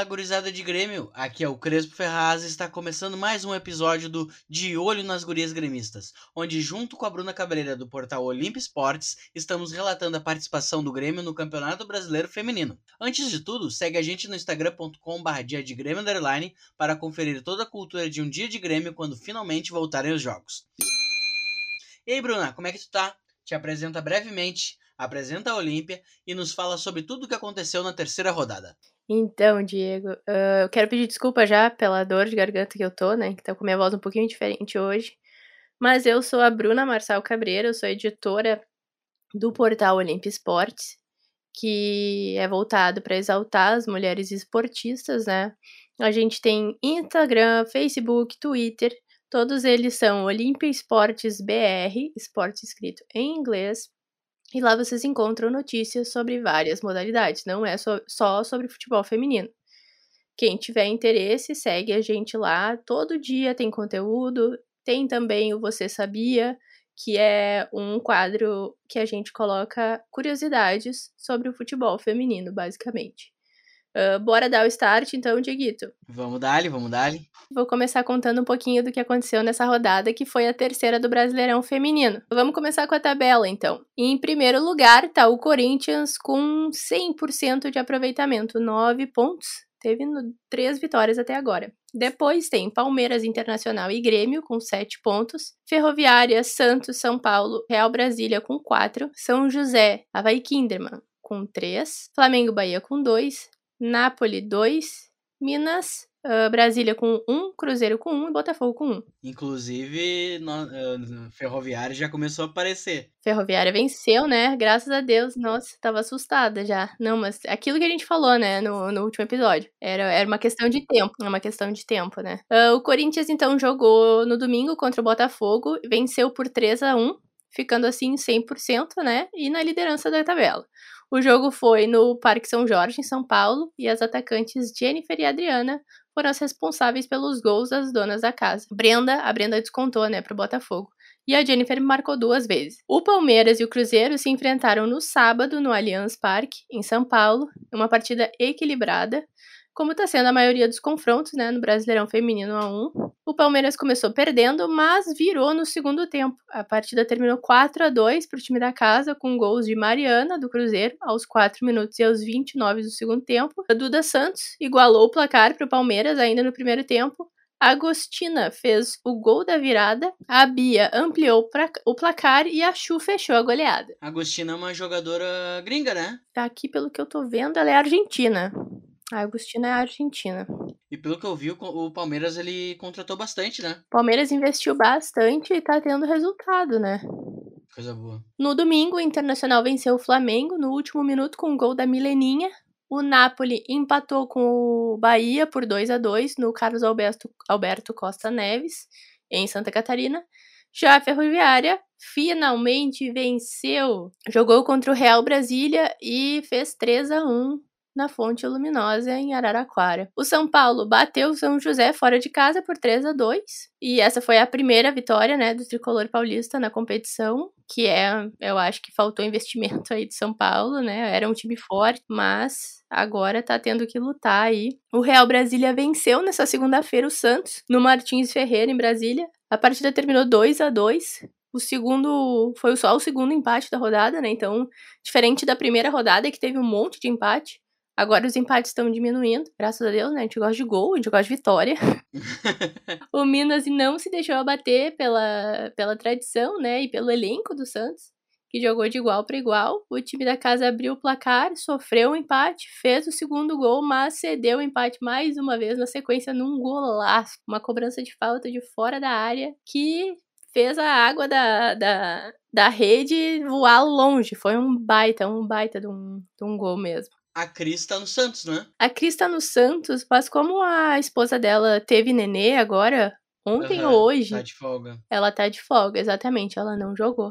Fala, gurizada de Grêmio! Aqui é o Crespo Ferraz e está começando mais um episódio do De Olho nas Gurias Gremistas, onde, junto com a Bruna Cabreira do portal Olimpo Esportes, estamos relatando a participação do Grêmio no Campeonato Brasileiro Feminino. Antes de tudo, segue a gente no instagram.com.br de Grêmio Underline para conferir toda a cultura de um dia de Grêmio quando finalmente voltarem os jogos. E aí, Bruna, como é que tu tá? Te apresenta brevemente, apresenta a Olímpia e nos fala sobre tudo o que aconteceu na terceira rodada. Então, Diego, uh, eu quero pedir desculpa já pela dor de garganta que eu tô, né? Que tá com minha voz um pouquinho diferente hoje. Mas eu sou a Bruna Marçal Cabreira, eu sou editora do portal Olimp Esportes, que é voltado para exaltar as mulheres esportistas, né? A gente tem Instagram, Facebook, Twitter, todos eles são Olimpia Esportes BR, esporte escrito em inglês. E lá vocês encontram notícias sobre várias modalidades, não é só, só sobre futebol feminino. Quem tiver interesse, segue a gente lá. Todo dia tem conteúdo. Tem também o Você Sabia, que é um quadro que a gente coloca curiosidades sobre o futebol feminino, basicamente. Uh, bora dar o start, então, Dieguito. Vamos dar vamos dar Vou começar contando um pouquinho do que aconteceu nessa rodada, que foi a terceira do Brasileirão Feminino. Vamos começar com a tabela, então. Em primeiro lugar tá o Corinthians com 100% de aproveitamento, 9 pontos. Teve três vitórias até agora. Depois tem Palmeiras Internacional e Grêmio com 7 pontos, Ferroviária, Santos, São Paulo, Real Brasília com 4, São José, Havaí Kinderman com 3, Flamengo Bahia com 2, Nápoles 2, Minas, uh, Brasília com 1, um, Cruzeiro com 1 um, e Botafogo com 1. Um. Inclusive, no, uh, Ferroviária já começou a aparecer. Ferroviária venceu, né? Graças a Deus. Nossa, tava assustada já. Não, mas aquilo que a gente falou, né, no, no último episódio. Era, era uma questão de tempo. É uma questão de tempo, né? Uh, o Corinthians, então, jogou no domingo contra o Botafogo, venceu por 3 a 1 ficando assim 100%, né? E na liderança da tabela. O jogo foi no Parque São Jorge, em São Paulo, e as atacantes Jennifer e Adriana foram as responsáveis pelos gols das donas da casa. Brenda, a Brenda descontou, né, pro Botafogo. E a Jennifer marcou duas vezes. O Palmeiras e o Cruzeiro se enfrentaram no sábado no Allianz Parque, em São Paulo, uma partida equilibrada como está sendo a maioria dos confrontos, né, no Brasileirão Feminino a 1. O Palmeiras começou perdendo, mas virou no segundo tempo. A partida terminou 4 a 2 para o time da casa, com gols de Mariana, do Cruzeiro, aos 4 minutos e aos 29 do segundo tempo. A Duda Santos igualou o placar para o Palmeiras ainda no primeiro tempo. A Agostina fez o gol da virada, a Bia ampliou o placar e a Chu fechou a goleada. A Agostina é uma jogadora gringa, né? Tá aqui, pelo que eu tô vendo, ela é argentina. A Agostina é argentina. E pelo que eu vi, o Palmeiras ele contratou bastante, né? Palmeiras investiu bastante e tá tendo resultado, né? Coisa boa. No domingo, o Internacional venceu o Flamengo no último minuto com um gol da Mileninha. O Napoli empatou com o Bahia por 2 a 2 no Carlos Alberto, Alberto Costa Neves, em Santa Catarina. Já a Ferroviária finalmente venceu. Jogou contra o Real Brasília e fez 3 a 1 na Fonte Luminosa, em Araraquara. O São Paulo bateu o São José fora de casa por 3 a 2 e essa foi a primeira vitória né, do tricolor paulista na competição, que é, eu acho que faltou investimento aí de São Paulo, né? Era um time forte, mas agora tá tendo que lutar aí. O Real Brasília venceu nessa segunda-feira o Santos, no Martins Ferreira, em Brasília. A partida terminou 2 a 2 o segundo foi só o segundo empate da rodada, né? Então, diferente da primeira rodada que teve um monte de empate, Agora os empates estão diminuindo, graças a Deus, né? A gente gosta de gol, a gente gosta de vitória. o Minas não se deixou abater pela, pela tradição, né? E pelo elenco do Santos, que jogou de igual para igual. O time da casa abriu o placar, sofreu um empate, fez o segundo gol, mas cedeu o empate mais uma vez na sequência num golaço. Uma cobrança de falta de fora da área que fez a água da, da, da rede voar longe. Foi um baita, um baita de um, de um gol mesmo a Cris tá no Santos, né? A Cris tá no Santos, mas como a esposa dela teve nenê agora, ontem uhum, ou hoje. Tá de folga. Ela tá de folga, exatamente, ela não jogou.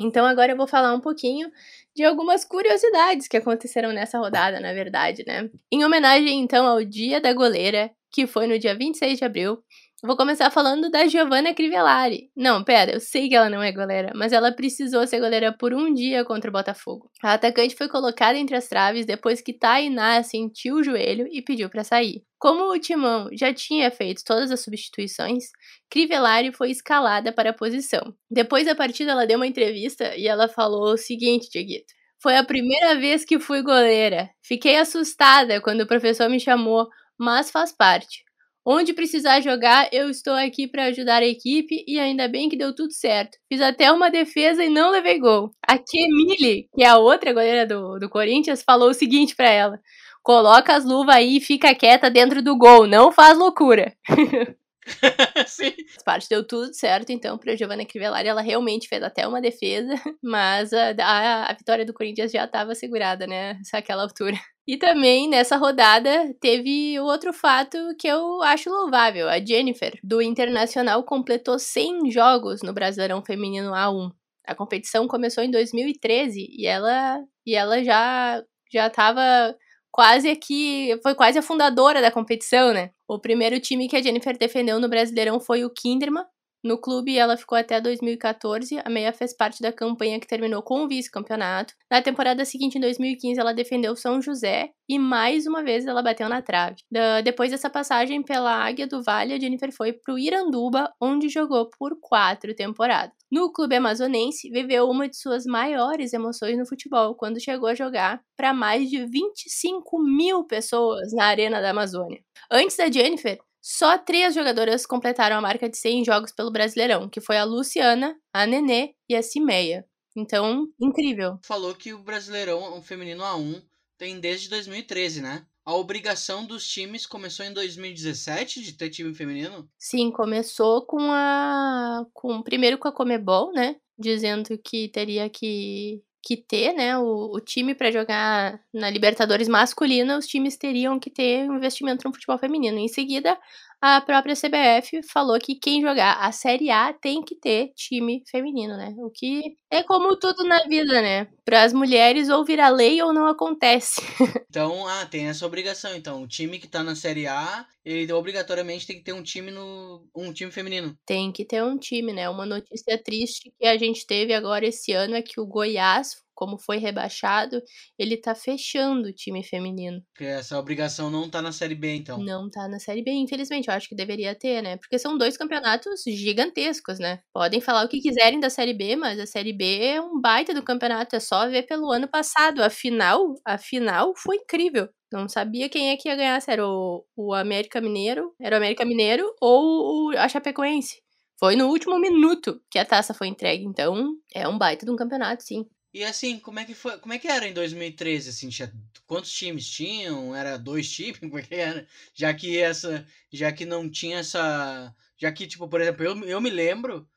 Então agora eu vou falar um pouquinho de algumas curiosidades que aconteceram nessa rodada, na verdade, né? Em homenagem então ao Dia da Goleira, que foi no dia 26 de abril, Vou começar falando da Giovanna Crivellari. Não, pera, eu sei que ela não é goleira, mas ela precisou ser goleira por um dia contra o Botafogo. A atacante foi colocada entre as traves depois que Tainá sentiu o joelho e pediu para sair. Como o Timão já tinha feito todas as substituições, Crivellari foi escalada para a posição. Depois da partida, ela deu uma entrevista e ela falou o seguinte, Dieguito. Foi a primeira vez que fui goleira. Fiquei assustada quando o professor me chamou, mas faz parte. Onde precisar jogar, eu estou aqui para ajudar a equipe e ainda bem que deu tudo certo. Fiz até uma defesa e não levei gol. A Kemile, que é a outra goleira do, do Corinthians, falou o seguinte para ela: coloca as luvas aí e fica quieta dentro do gol, não faz loucura. Sim. As partes deu tudo certo, então, pra Giovanna Crivellari, ela realmente fez até uma defesa, mas a, a, a vitória do Corinthians já estava segurada, né, naquela altura. E também nessa rodada teve outro fato que eu acho louvável. A Jennifer, do Internacional, completou 100 jogos no Brasileirão Feminino A1. A competição começou em 2013 e ela, e ela já já estava quase aqui, foi quase a fundadora da competição, né? O primeiro time que a Jennifer defendeu no Brasileirão foi o Kinderman, no clube, ela ficou até 2014. A Meia fez parte da campanha que terminou com o vice-campeonato. Na temporada seguinte, em 2015, ela defendeu São José e mais uma vez ela bateu na trave. Da, depois dessa passagem pela Águia do Vale, a Jennifer foi para o Iranduba, onde jogou por quatro temporadas. No clube amazonense, viveu uma de suas maiores emoções no futebol, quando chegou a jogar para mais de 25 mil pessoas na Arena da Amazônia. Antes da Jennifer, só três jogadoras completaram a marca de 100 jogos pelo Brasileirão, que foi a Luciana, a Nenê e a Cimeia. Então, incrível. Falou que o Brasileirão, o feminino A1, tem desde 2013, né? A obrigação dos times começou em 2017 de ter time feminino? Sim, começou com a com primeiro com a Comebol, né, dizendo que teria que que ter, né, o, o time para jogar na Libertadores masculina, os times teriam que ter um investimento no futebol feminino. Em seguida, a própria CBF falou que quem jogar a Série A tem que ter time feminino, né? O que é como tudo na vida, né? Para as mulheres ou vira lei ou não acontece. então, ah, tem essa obrigação. Então, o time que tá na Série A, ele obrigatoriamente tem que ter um time no um time feminino. Tem que ter um time, né? Uma notícia triste que a gente teve agora esse ano é que o Goiás como foi rebaixado, ele tá fechando o time feminino. Porque essa obrigação não tá na Série B, então. Não tá na Série B, infelizmente. Eu acho que deveria ter, né? Porque são dois campeonatos gigantescos, né? Podem falar o que quiserem da Série B, mas a Série B é um baita do campeonato. É só ver pelo ano passado. A final, a final foi incrível. Não sabia quem é que ia ganhar, se era o, o América Mineiro, era o América Mineiro ou o, a Chapecoense. Foi no último minuto que a taça foi entregue, então é um baita de um campeonato, sim. E assim, como é que foi? Como é que era em 2013? Assim, tinha, quantos times tinham? Era dois times? Como é era? Já que essa. Já que não tinha essa. Já que, tipo, por exemplo, eu, eu me lembro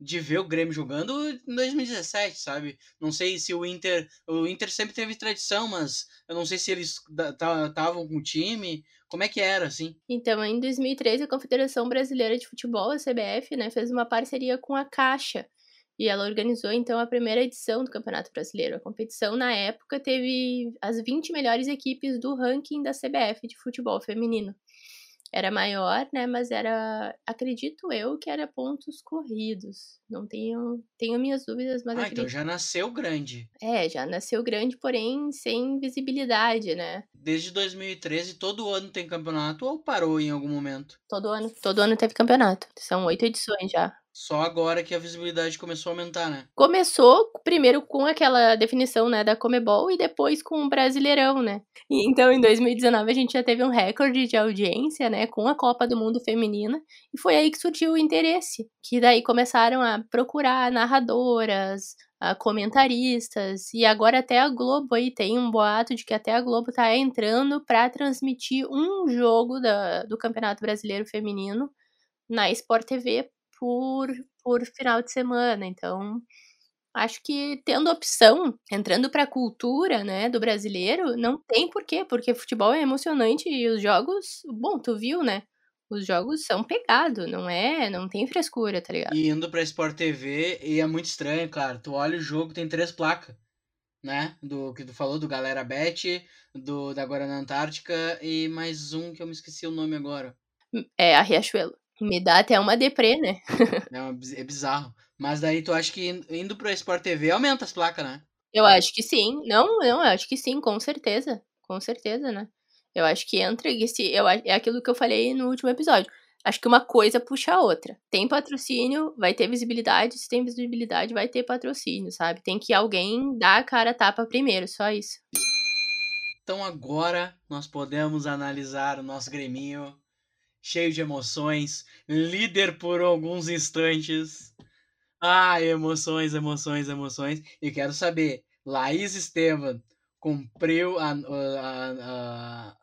de ver o Grêmio jogando em 2017, sabe? Não sei se o Inter. O Inter sempre teve tradição, mas eu não sei se eles estavam com o time. Como é que era, assim? Então, em 2013, a Confederação Brasileira de Futebol, a CBF, né, fez uma parceria com a Caixa e ela organizou então a primeira edição do Campeonato Brasileiro. A competição na época teve as 20 melhores equipes do ranking da CBF de futebol feminino. Era maior, né, mas era, acredito eu, que era pontos corridos. Não tenho, tenho minhas dúvidas, mas Ah, acredito. então já nasceu grande. É, já nasceu grande, porém sem visibilidade, né? Desde 2013 todo ano tem campeonato ou parou em algum momento? Todo ano, todo ano teve campeonato. São oito edições já. Só agora que a visibilidade começou a aumentar, né? Começou primeiro com aquela definição, né, da Comebol e depois com o Brasileirão, né? E, então, em 2019 a gente já teve um recorde de audiência, né, com a Copa do Mundo feminina, e foi aí que surgiu o interesse, que daí começaram a procurar narradoras, a comentaristas, e agora até a Globo aí tem um boato de que até a Globo tá entrando para transmitir um jogo da, do Campeonato Brasileiro Feminino na Sport TV por, por final de semana. Então, acho que tendo opção, entrando para a cultura, né, do brasileiro, não tem porquê, porque futebol é emocionante e os jogos, bom, tu viu, né? Os jogos são pegados, não é? Não tem frescura, tá ligado? E indo pra Sport TV, e é muito estranho, cara. Tu olha o jogo, tem três placas, né? Do que tu falou, do Galera Bet, do da Guarana Antártica e mais um que eu me esqueci o nome agora. É a Riachuelo. Me dá até uma deprê, né? É, é bizarro. Mas daí tu acha que indo pro Sport TV aumenta as placas, né? Eu acho que sim. Não, não, eu acho que sim, com certeza. Com certeza, né? Eu acho que entra esse. Eu, é aquilo que eu falei no último episódio. Acho que uma coisa puxa a outra. Tem patrocínio, vai ter visibilidade. Se tem visibilidade, vai ter patrocínio, sabe? Tem que alguém dar a cara a tapa primeiro, só isso. Então agora nós podemos analisar o nosso Greminho cheio de emoções, líder por alguns instantes. Ah, emoções, emoções, emoções. E quero saber, Laís Estevam cumpriu a, a, a,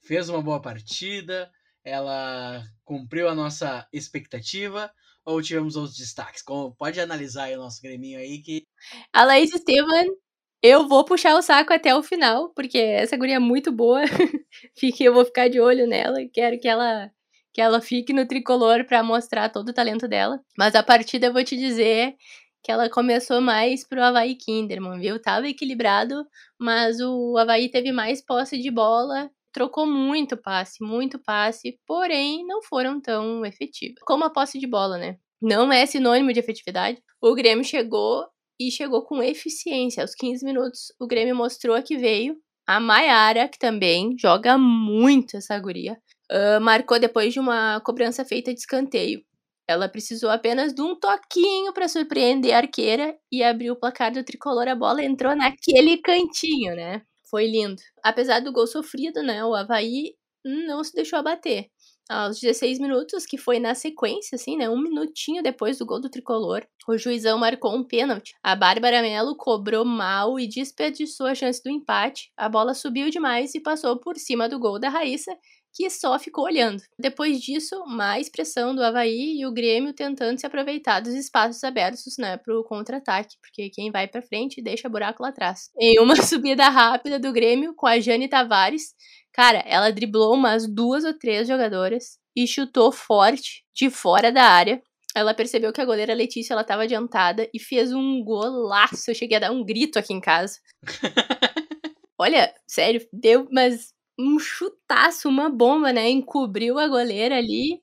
fez uma boa partida, ela cumpriu a nossa expectativa ou tivemos outros destaques? Como, pode analisar o nosso Greminho aí que... A Laís Estevam, eu vou puxar o saco até o final, porque essa guria é muito boa. Fique, eu vou ficar de olho nela, quero que ela que ela fique no tricolor para mostrar todo o talento dela. Mas a partida eu vou te dizer que ela começou mais pro Havaí Kinderman, viu? Tava equilibrado, mas o Havaí teve mais posse de bola trocou muito passe, muito passe, porém não foram tão efetivos. Como a posse de bola, né? Não é sinônimo de efetividade. O Grêmio chegou e chegou com eficiência. Aos 15 minutos, o Grêmio mostrou que veio. A Maiara, que também joga muito essa guria, uh, marcou depois de uma cobrança feita de escanteio. Ela precisou apenas de um toquinho para surpreender a arqueira e abriu o placar do tricolor. A bola entrou naquele cantinho, né? Foi lindo. Apesar do gol sofrido, né? O Havaí não se deixou abater. Aos 16 minutos, que foi na sequência, assim, né? Um minutinho depois do gol do tricolor, o juizão marcou um pênalti. A Bárbara Mello cobrou mal e desperdiçou a chance do empate. A bola subiu demais e passou por cima do gol da Raíssa, que só ficou olhando. Depois disso, mais pressão do Havaí e o Grêmio tentando se aproveitar dos espaços abertos né, para o contra-ataque, porque quem vai para frente deixa buraco lá atrás. Em uma subida rápida do Grêmio com a Jane Tavares, cara, ela driblou umas duas ou três jogadoras e chutou forte de fora da área. Ela percebeu que a goleira Letícia ela estava adiantada e fez um golaço. Eu cheguei a dar um grito aqui em casa. Olha, sério, deu, mas um chutaço, uma bomba, né? Encobriu a goleira ali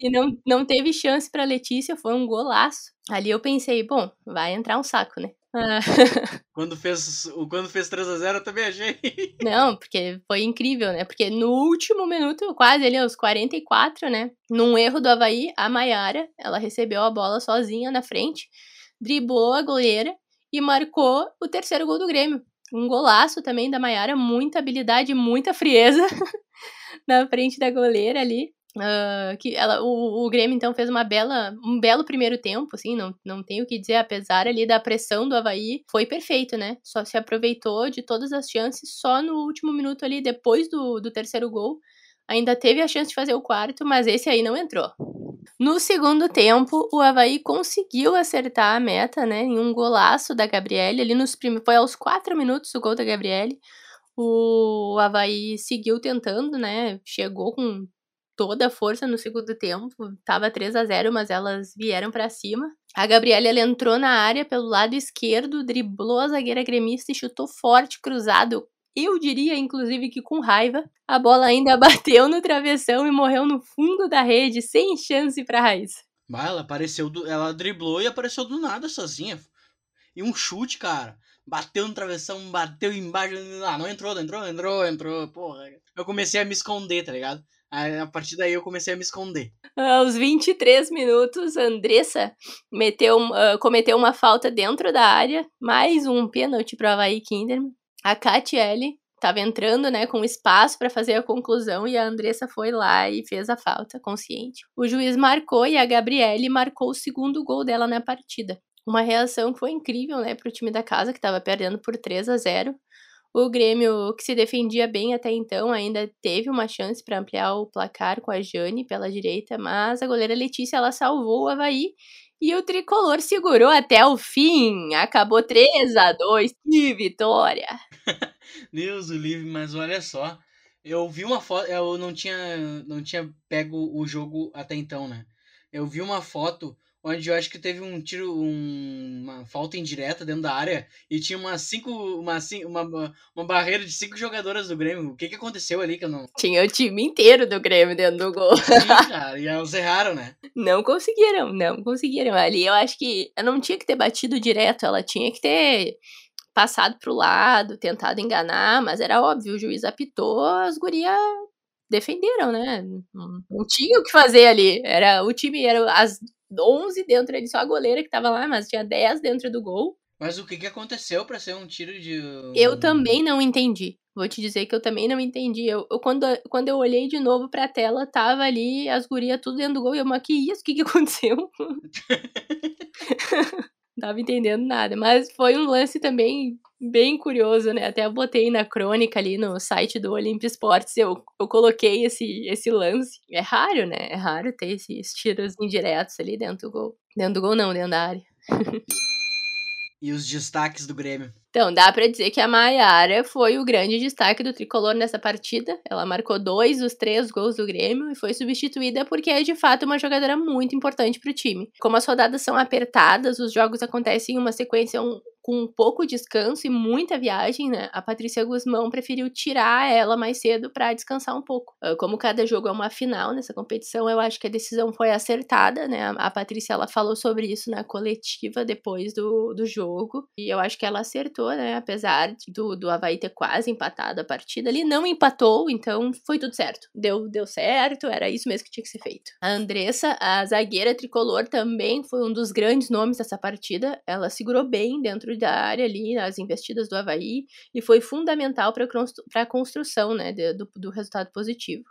e não, não teve chance para Letícia, foi um golaço. Ali eu pensei, bom, vai entrar um saco, né? Ah. quando fez quando fez 3 a 0 eu também achei. Não, porque foi incrível, né? Porque no último minuto, quase ali aos 44, né? Num erro do Havaí, a Maiara, ela recebeu a bola sozinha na frente, driblou a goleira e marcou o terceiro gol do Grêmio um golaço também da Maiara, muita habilidade, muita frieza na frente da goleira ali. Uh, que ela, o, o Grêmio então fez uma bela, um belo primeiro tempo, assim, não, não tenho o que dizer, apesar ali da pressão do Havaí, foi perfeito, né? Só se aproveitou de todas as chances, só no último minuto ali, depois do, do terceiro gol, ainda teve a chance de fazer o quarto, mas esse aí não entrou. No segundo tempo, o Havaí conseguiu acertar a meta, né? Em um golaço da Gabriele. Ali nos prim... Foi aos quatro minutos o gol da Gabriele. O Havaí seguiu tentando, né? Chegou com toda a força no segundo tempo. Tava 3 a 0 mas elas vieram para cima. A Gabriele ela entrou na área pelo lado esquerdo, driblou a zagueira gremista e chutou forte, cruzado, eu diria, inclusive, que com raiva, a bola ainda bateu no travessão e morreu no fundo da rede, sem chance pra Raíssa. Bah, ela apareceu, do, ela driblou e apareceu do nada sozinha. E um chute, cara. Bateu no travessão, bateu embaixo. Ah, não entrou, não entrou, entrou, entrou. Porra. Eu comecei a me esconder, tá ligado? A partir daí eu comecei a me esconder. Aos 23 minutos, Andressa meteu, uh, cometeu uma falta dentro da área. Mais um pênalti para Havaí Kinderman. A Catiele estava entrando, né, com espaço para fazer a conclusão e a Andressa foi lá e fez a falta, consciente. O juiz marcou e a Gabriele marcou o segundo gol dela na partida. Uma reação que foi incrível, né, para o time da casa que estava perdendo por 3 a 0. O Grêmio, que se defendia bem até então, ainda teve uma chance para ampliar o placar com a Jane pela direita, mas a goleira Letícia ela salvou o Havaí e o tricolor segurou até o fim. Acabou 3 a 2 Que vitória! Deus o livre, mas olha só. Eu vi uma foto. Eu não tinha, não tinha pego o jogo até então, né? Eu vi uma foto onde eu acho que teve um tiro, um, uma falta indireta dentro da área e tinha umas cinco, uma, uma, uma barreira de cinco jogadoras do Grêmio. O que que aconteceu ali que eu não... Tinha o time inteiro do Grêmio dentro do gol. Sim, cara, e elas erraram, né? Não conseguiram, não conseguiram. Ali eu acho que ela não tinha que ter batido direto, ela tinha que ter passado pro lado, tentado enganar, mas era óbvio, o juiz apitou, as gurias defenderam, né? Não, não tinha o que fazer ali. Era o time, era as 11 dentro ali, só a goleira que tava lá, mas tinha 10 dentro do gol. Mas o que, que aconteceu para ser um tiro de. Eu também não entendi. Vou te dizer que eu também não entendi. Eu, eu quando, quando eu olhei de novo pra tela, tava ali as gurias tudo dentro do gol. E eu, mas que isso? O que, que aconteceu? não tava entendendo nada. Mas foi um lance também bem curioso, né? Até botei na crônica ali no site do Olympia Sports, eu, eu coloquei esse, esse lance. É raro, né? É raro ter esses tiros indiretos ali dentro do gol. Dentro do gol não, dentro da área. e os destaques do Grêmio? Então, dá para dizer que a Maiara foi o grande destaque do tricolor nessa partida. Ela marcou dois dos três gols do Grêmio e foi substituída porque é de fato uma jogadora muito importante para o time. Como as rodadas são apertadas, os jogos acontecem em uma sequência um, com pouco descanso e muita viagem, né? A Patrícia Guzmão preferiu tirar ela mais cedo para descansar um pouco. Ah, como cada jogo é uma final nessa competição, eu acho que a decisão foi acertada, né? A Patrícia ela falou sobre isso na coletiva depois do, do jogo e eu acho que ela acertou, né? Apesar do, do Havaí ter quase empatado a partida, ele não empatou, então foi tudo certo. Deu, deu certo, era isso mesmo que tinha que ser feito. A Andressa, a zagueira tricolor, também foi um dos grandes nomes dessa partida. Ela segurou bem dentro da área ali, nas investidas do Havaí, e foi fundamental para a construção né, do, do resultado positivo.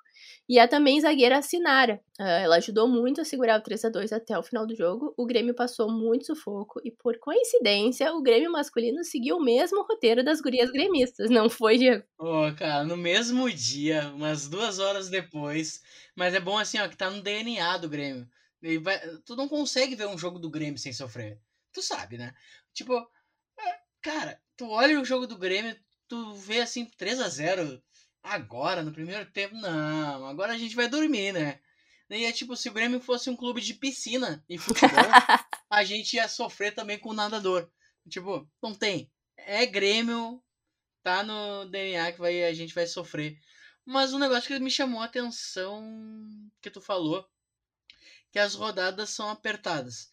E a também zagueira Sinara. Uh, ela ajudou muito a segurar o 3 a 2 até o final do jogo. O Grêmio passou muito sufoco e, por coincidência, o Grêmio masculino seguiu o mesmo roteiro das gurias gremistas, não foi, Diego? Ô, oh, cara, no mesmo dia, umas duas horas depois. Mas é bom assim, ó, que tá no DNA do Grêmio. Vai... Tu não consegue ver um jogo do Grêmio sem sofrer. Tu sabe, né? Tipo, Cara, tu olha o jogo do Grêmio, tu vê assim 3 a 0 agora, no primeiro tempo. Não, agora a gente vai dormir, né? E é tipo, se o Grêmio fosse um clube de piscina e futebol, a gente ia sofrer também com o nadador. Tipo, não tem. É Grêmio, tá no DNA que vai, a gente vai sofrer. Mas um negócio que me chamou a atenção que tu falou, que as rodadas são apertadas.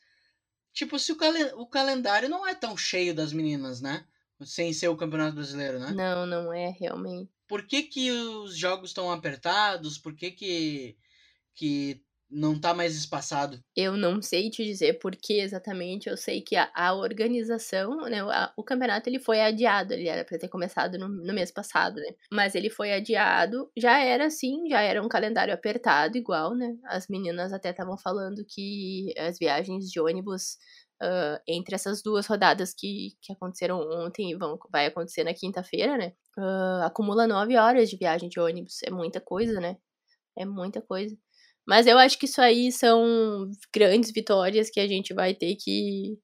Tipo, se o, calen o calendário não é tão cheio das meninas, né? Sem ser o Campeonato Brasileiro, né? Não, não é realmente. Por que, que os jogos estão apertados? Por que, que, que não tá mais espaçado? Eu não sei te dizer por que exatamente. Eu sei que a, a organização, né, a, o campeonato ele foi adiado. Ele era para ter começado no, no, mês passado, né? Mas ele foi adiado. Já era assim, já era um calendário apertado igual, né? As meninas até estavam falando que as viagens de ônibus Uh, entre essas duas rodadas que, que aconteceram ontem e vão, vai acontecer na quinta-feira, né? Uh, acumula nove horas de viagem de ônibus. É muita coisa, né? É muita coisa. Mas eu acho que isso aí são grandes vitórias que a gente vai ter que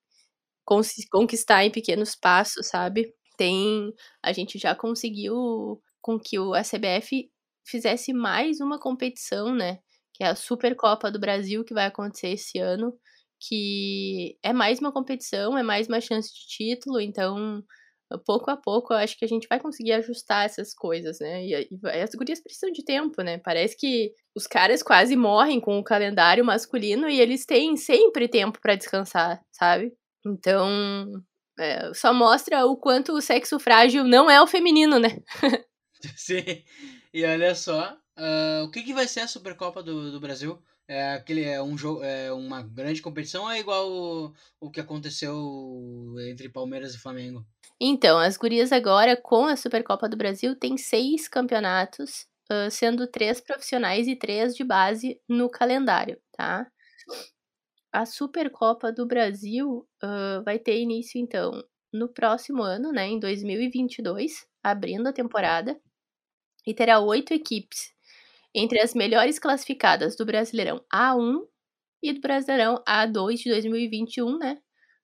conquistar em pequenos passos, sabe? Tem. A gente já conseguiu com que o CBF fizesse mais uma competição, né? Que é a Supercopa do Brasil, que vai acontecer esse ano. Que é mais uma competição, é mais uma chance de título, então pouco a pouco, eu acho que a gente vai conseguir ajustar essas coisas, né? E, e, as gurias precisam de tempo, né? Parece que os caras quase morrem com o calendário masculino e eles têm sempre tempo para descansar, sabe? Então, é, só mostra o quanto o sexo frágil não é o feminino, né? Sim. E olha só, uh, o que, que vai ser a Supercopa do, do Brasil? É aquele é um jogo, é uma grande competição é igual o, o que aconteceu entre Palmeiras e Flamengo? Então, as gurias agora, com a Supercopa do Brasil, tem seis campeonatos, uh, sendo três profissionais e três de base no calendário, tá? A Supercopa do Brasil uh, vai ter início, então, no próximo ano, né, em 2022, abrindo a temporada, e terá oito equipes entre as melhores classificadas do Brasileirão A1 e do Brasileirão A2 de 2021, né?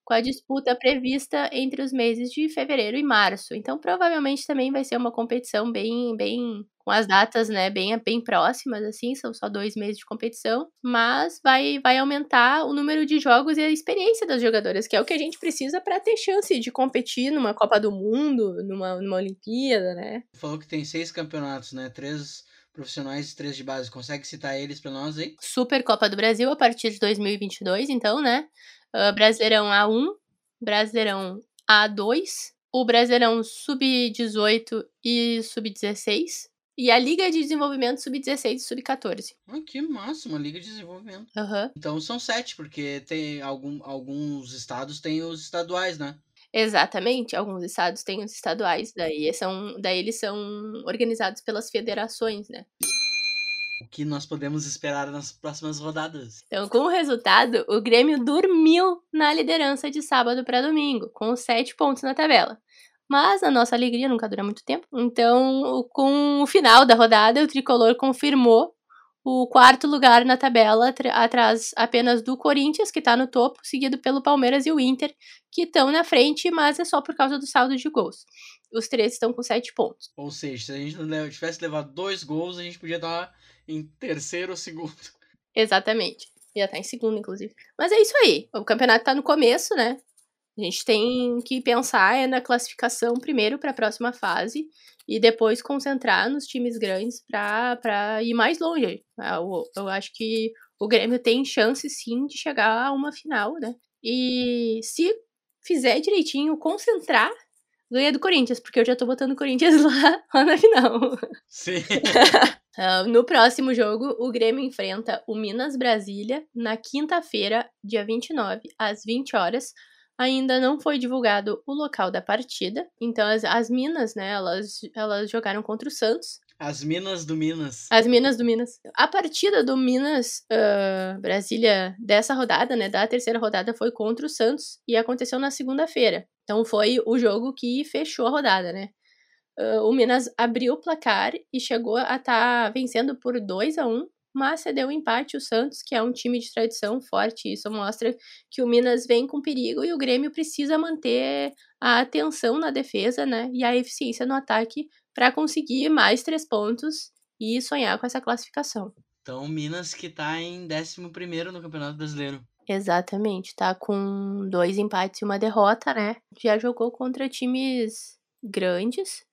Com a disputa prevista entre os meses de fevereiro e março. Então, provavelmente também vai ser uma competição bem, bem com as datas, né, bem, bem próximas, assim, são só dois meses de competição, mas vai, vai aumentar o número de jogos e a experiência das jogadoras, que é o que a gente precisa para ter chance de competir numa Copa do Mundo, numa, numa Olimpíada, né? Falou que tem seis campeonatos, né? Três profissionais e três de base. Consegue citar eles para nós aí? Super Copa do Brasil a partir de 2022, então, né? Uh, Brasileirão A1, Brasileirão A2, o Brasileirão Sub-18 e Sub-16, e a Liga de Desenvolvimento Sub-16 e Sub-14. Ah, que massa, uma Liga de Desenvolvimento. Uhum. Então são sete, porque tem algum, alguns estados têm os estaduais, né? Exatamente, alguns estados têm os estaduais, daí, são, daí eles são organizados pelas federações, né? O que nós podemos esperar nas próximas rodadas? Então, com o resultado, o Grêmio dormiu na liderança de sábado para domingo, com sete pontos na tabela. Mas a nossa alegria nunca dura muito tempo. Então, com o final da rodada, o tricolor confirmou o quarto lugar na tabela, atrás apenas do Corinthians, que está no topo, seguido pelo Palmeiras e o Inter, que estão na frente, mas é só por causa do saldo de gols. Os três estão com sete pontos. Ou seja, se a gente não tivesse levado dois gols, a gente podia estar em terceiro ou segundo. Exatamente. Ia estar em segundo, inclusive. Mas é isso aí. O campeonato está no começo, né? A gente tem que pensar é na classificação primeiro para a próxima fase e depois concentrar nos times grandes para ir mais longe. Ah, eu, eu acho que o Grêmio tem chance sim de chegar a uma final, né? E se fizer direitinho, concentrar, ganha do Corinthians, porque eu já tô botando o Corinthians lá, lá na final. Sim. uh, no próximo jogo, o Grêmio enfrenta o Minas Brasília na quinta-feira, dia 29, às 20 horas Ainda não foi divulgado o local da partida, então as, as Minas, né, elas, elas jogaram contra o Santos. As Minas do Minas. As Minas do Minas. A partida do Minas uh, Brasília dessa rodada, né, da terceira rodada, foi contra o Santos e aconteceu na segunda-feira. Então foi o jogo que fechou a rodada, né? Uh, o Minas abriu o placar e chegou a estar tá vencendo por 2 a 1 mas cedeu o empate o Santos, que é um time de tradição forte. Isso mostra que o Minas vem com perigo e o Grêmio precisa manter a atenção na defesa, né? E a eficiência no ataque para conseguir mais três pontos e sonhar com essa classificação. Então, Minas que está em 11 no Campeonato Brasileiro. Exatamente, tá com dois empates e uma derrota, né? Já jogou contra times grandes,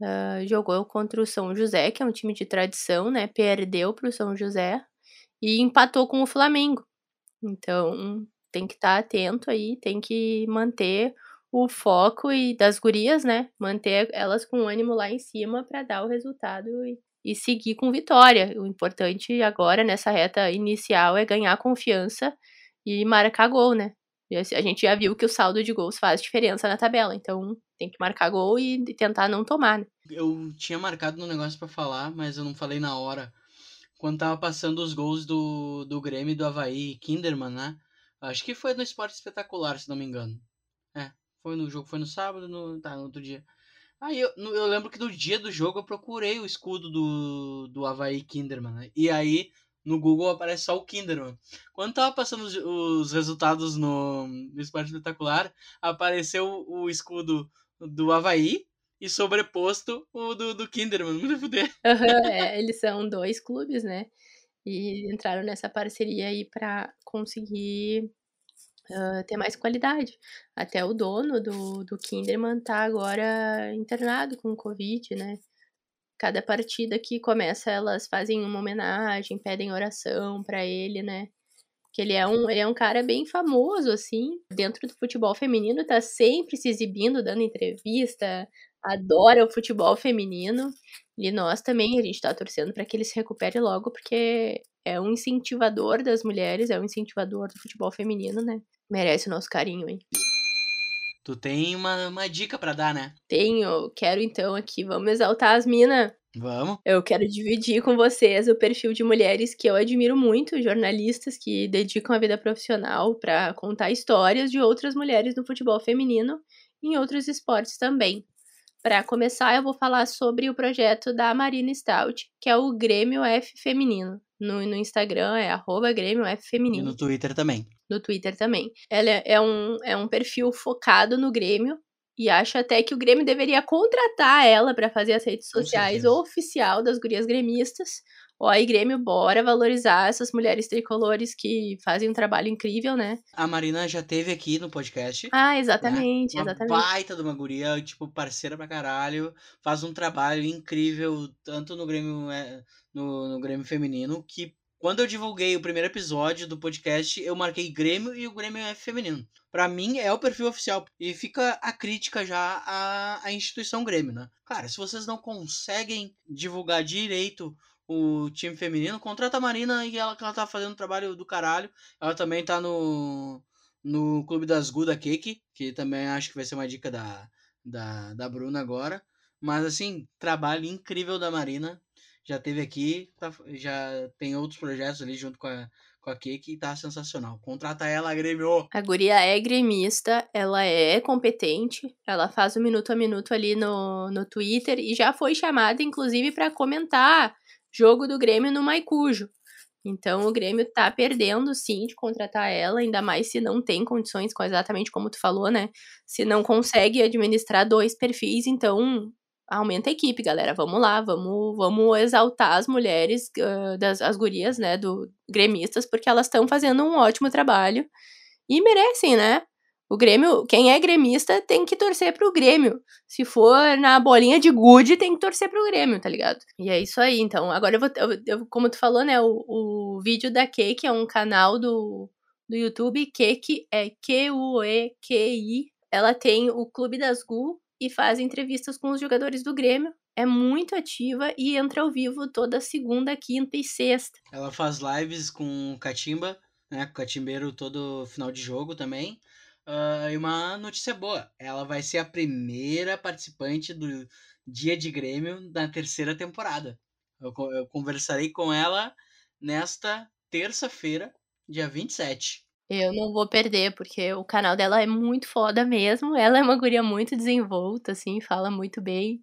Uh, jogou contra o São José, que é um time de tradição, né? Perdeu para o São José e empatou com o Flamengo. Então tem que estar tá atento aí, tem que manter o foco e das gurias, né? Manter elas com ânimo lá em cima para dar o resultado e, e seguir com vitória. O importante agora nessa reta inicial é ganhar confiança e marcar gol, né? A gente já viu que o saldo de gols faz diferença na tabela, então tem que marcar gol e tentar não tomar, né? Eu tinha marcado um negócio para falar, mas eu não falei na hora. Quando tava passando os gols do, do Grêmio do Havaí, Kinderman, né? Acho que foi no Esporte Espetacular, se não me engano. É, foi no jogo, foi no sábado, no, tá, no outro dia. Aí eu, eu lembro que no dia do jogo eu procurei o escudo do, do Havaí Kinderman, né? E aí no Google aparece só o Kinderman. Quando tava passando os, os resultados no, no Esporte Espetacular, apareceu o escudo do Havaí e sobreposto o do, do Kinderman. Muito fuder. É, eles são dois clubes, né? E entraram nessa parceria aí para conseguir uh, ter mais qualidade. Até o dono do, do Kinderman tá agora internado com Covid, né? Cada partida que começa, elas fazem uma homenagem, pedem oração para ele, né? que ele é um, ele é um cara bem famoso, assim, dentro do futebol feminino, tá sempre se exibindo, dando entrevista, adora o futebol feminino. E nós também, a gente tá torcendo para que ele se recupere logo, porque é um incentivador das mulheres, é um incentivador do futebol feminino, né? Merece o nosso carinho, hein? Tu tem uma, uma dica para dar, né? Tenho. Quero então aqui, vamos exaltar as minas. Vamos. Eu quero dividir com vocês o perfil de mulheres que eu admiro muito, jornalistas que dedicam a vida profissional para contar histórias de outras mulheres no futebol feminino e em outros esportes também. Para começar, eu vou falar sobre o projeto da Marina Stout, que é o Grêmio F Feminino. No, no Instagram é arroba Grêmio F Feminino. E no Twitter também. No Twitter também. Ela é, é, um, é um perfil focado no Grêmio, E acho até que o Grêmio deveria contratar ela para fazer as redes sociais oficial das gurias gremistas. Ó, aí Grêmio, bora valorizar essas mulheres tricolores que fazem um trabalho incrível, né? A Marina já teve aqui no podcast. Ah, exatamente, Uma exatamente. baita de uma guria, tipo, parceira pra caralho. Faz um trabalho incrível, tanto no Grêmio, é, no, no Grêmio Feminino, que quando eu divulguei o primeiro episódio do podcast, eu marquei Grêmio e o Grêmio é feminino. Pra mim, é o perfil oficial. E fica a crítica já à, à instituição Grêmio, né? Cara, se vocês não conseguem divulgar direito o time feminino, contrata a Marina e ela, ela tá fazendo trabalho do caralho. Ela também tá no, no Clube das Gu da Cake, que também acho que vai ser uma dica da, da, da Bruna agora. Mas assim, trabalho incrível da Marina. Já teve aqui, tá- já tem outros projetos ali junto com a, com a Cake e tá sensacional. Contrata ela, Grêmio! A guria é gremista, ela é competente, ela faz o minuto a minuto ali no, no Twitter e já foi chamada, inclusive, para comentar jogo do Grêmio no Maicujo. Então o Grêmio tá perdendo, sim, de contratar ela, ainda mais se não tem condições, exatamente como tu falou, né? Se não consegue administrar dois perfis, então aumenta a equipe, galera. Vamos lá, vamos, vamos exaltar as mulheres, ah, das, as gurias, né, do gremistas, porque elas estão fazendo um ótimo trabalho e merecem, né? O Grêmio, quem é gremista tem que torcer pro Grêmio. Se for na bolinha de gude, tem que torcer pro Grêmio, tá ligado? E é isso aí, então. Agora eu vou. eu- eu- como tu falou, né? O, o vídeo da Cake é um canal do, do YouTube. Cake é Q-U-E-Q-I. Ela tem o Clube das Gu e faz entrevistas com os jogadores do Grêmio. É muito ativa e entra ao vivo toda segunda, quinta e sexta. Ela faz lives com o Catimba, né? Com o Catimbeiro todo final de jogo também. Ah, e uma notícia boa: ela vai ser a primeira participante do Dia de Grêmio na terceira temporada. Eu, eu conversarei com ela nesta terça-feira, dia 27. Eu não vou perder, porque o canal dela é muito foda mesmo. Ela é uma guria muito desenvolta, assim, fala muito bem.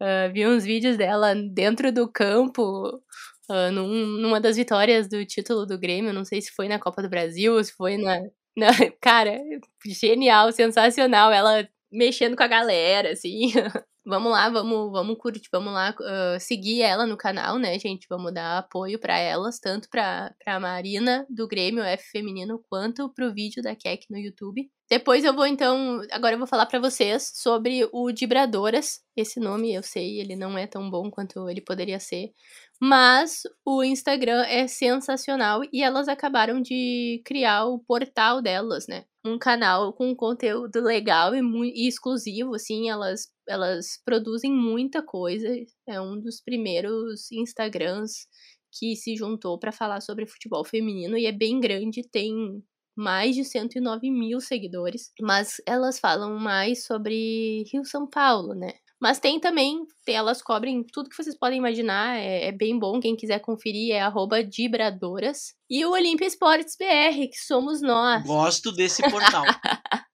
Ah, vi uns vídeos dela dentro do campo, ah, num- numa das vitórias do título do Grêmio. Não sei se foi na Copa do Brasil ou se foi na. na- cara, genial, sensacional. Ela mexendo com a galera, assim. vamos lá, vamos, vamos curtir, vamos lá ah, seguir ela no canal, né, gente? Vamos dar apoio pra elas, tanto pra, pra Marina do Grêmio F Feminino, quanto pro vídeo da Keck no YouTube. Depois eu vou então, agora eu vou falar pra vocês sobre o Dibradoras. Esse nome eu sei, ele não é tão bom quanto ele poderia ser, mas o Instagram é sensacional e elas acabaram de criar o portal delas, né? Um canal com conteúdo legal e, e exclusivo, assim, elas elas produzem muita coisa. É um dos primeiros Instagrams que se juntou para falar sobre futebol feminino e é bem grande, tem mais de 109 mil seguidores, mas elas falam mais sobre Rio São Paulo, né? Mas tem também, elas cobrem tudo que vocês podem imaginar, é, é bem bom, quem quiser conferir é arroba Dibradoras. E o Olímpia Esportes BR, que somos nós. Gosto desse portal.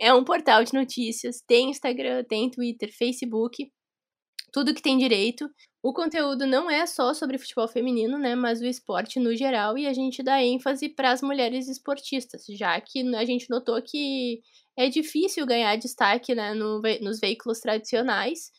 É um portal de notícias, tem Instagram, tem Twitter, Facebook, tudo que tem direito. O conteúdo não é só sobre futebol feminino, né, mas o esporte no geral e a gente dá ênfase para as mulheres esportistas, já que a gente notou que é difícil ganhar destaque, né, no nos veículos tradicionais,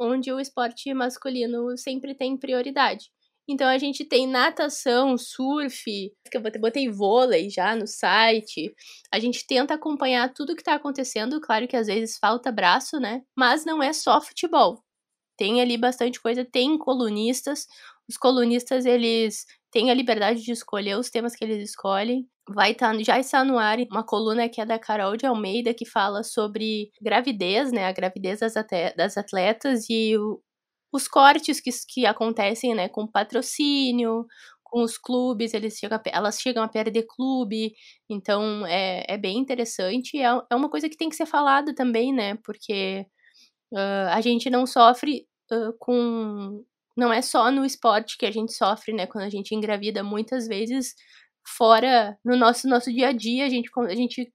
onde o esporte masculino sempre tem prioridade. Então a gente tem natação, surf, que eu botei- vôlei já no site, a gente tenta acompanhar tudo que tá acontecendo, claro que às vezes falta braço, né? Mas não é só futebol. Tem ali bastante coisa, tem colunistas. Os colunistas, eles têm a liberdade de escolher os temas que eles escolhem. Vai tá, já está no ar uma coluna que é da Carol de Almeida, que fala sobre gravidez, né? A gravidez das, das atletas e o- os cortes que, que acontecem, né? Com patrocínio, com os clubes, eles chegam a elas chegam a perder clube, então é, é bem interessante. É, é uma coisa que tem que ser falada também, né? Porque ah, a gente não sofre ah, com. Não é só no esporte que a gente sofre, né? Quando a gente engravida, muitas vezes fora no nosso, nosso dia a dia, a gente, a gente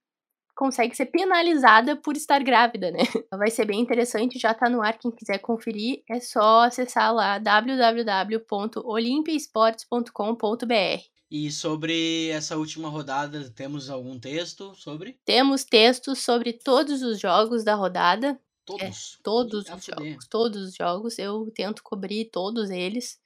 consegue ser penalizada por estar grávida, né? Vai ser bem interessante, já tá no ar, quem quiser conferir, é só acessar lá www.olimpiaesportes.com.br. E sobre essa última rodada, temos algum texto sobre? Temos textos sobre todos os jogos da rodada. Todos. É, todos os jogos. Todos os jogos. Eu tento cobrir todos eles.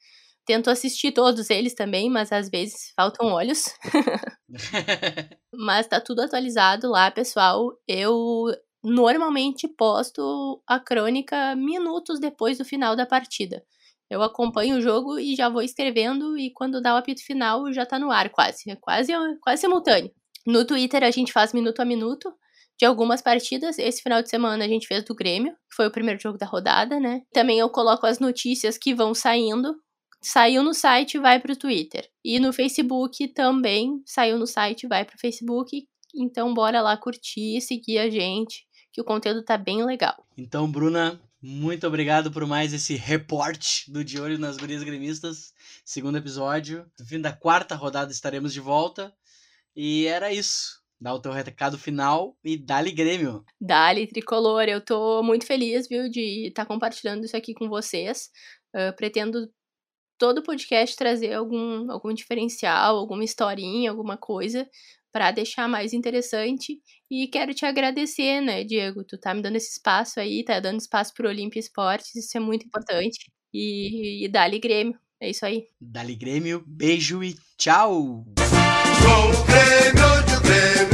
Tento assistir todos eles também, mas às vezes faltam olhos. Mas tá tudo atualizado lá, pessoal. Eu normalmente posto a crônica minutos depois do final da partida. Eu acompanho o jogo e já vou escrevendo, e quando dá o apito final, já tá no ar quase. É quase, quase simultâneo. No Twitter a gente faz minuto a minuto de algumas partidas. Esse final de semana a gente fez do Grêmio, que foi o primeiro jogo da rodada, né? Também eu coloco as notícias que vão saindo. Saiu no site, vai pro Twitter. E no Facebook também saiu no site, vai pro Facebook. Então bora lá curtir, seguir a gente, que o conteúdo tá bem legal. Então, Bruna, muito obrigado por mais esse reporte do De Olho nas Gurias Gremistas. Segundo episódio. No fim da quarta rodada estaremos de volta. E era isso. Dá o teu recado final e dá-lhe Grêmio. Dali Tricolor, eu tô muito feliz, viu, de estar compartilhando isso aqui com vocês. Uh, pretendo todo podcast trazer algum, algum diferencial, alguma historinha, alguma coisa para deixar mais interessante. E quero te agradecer, né, Diego? Tu tá me dando esse espaço aí, tá dando espaço pro Olimpia Esportes, isso é muito importante. E, e dali Grêmio, é isso aí. Dá-lhe Grêmio, beijo e tchau! Gol Grêmio de Grêmio.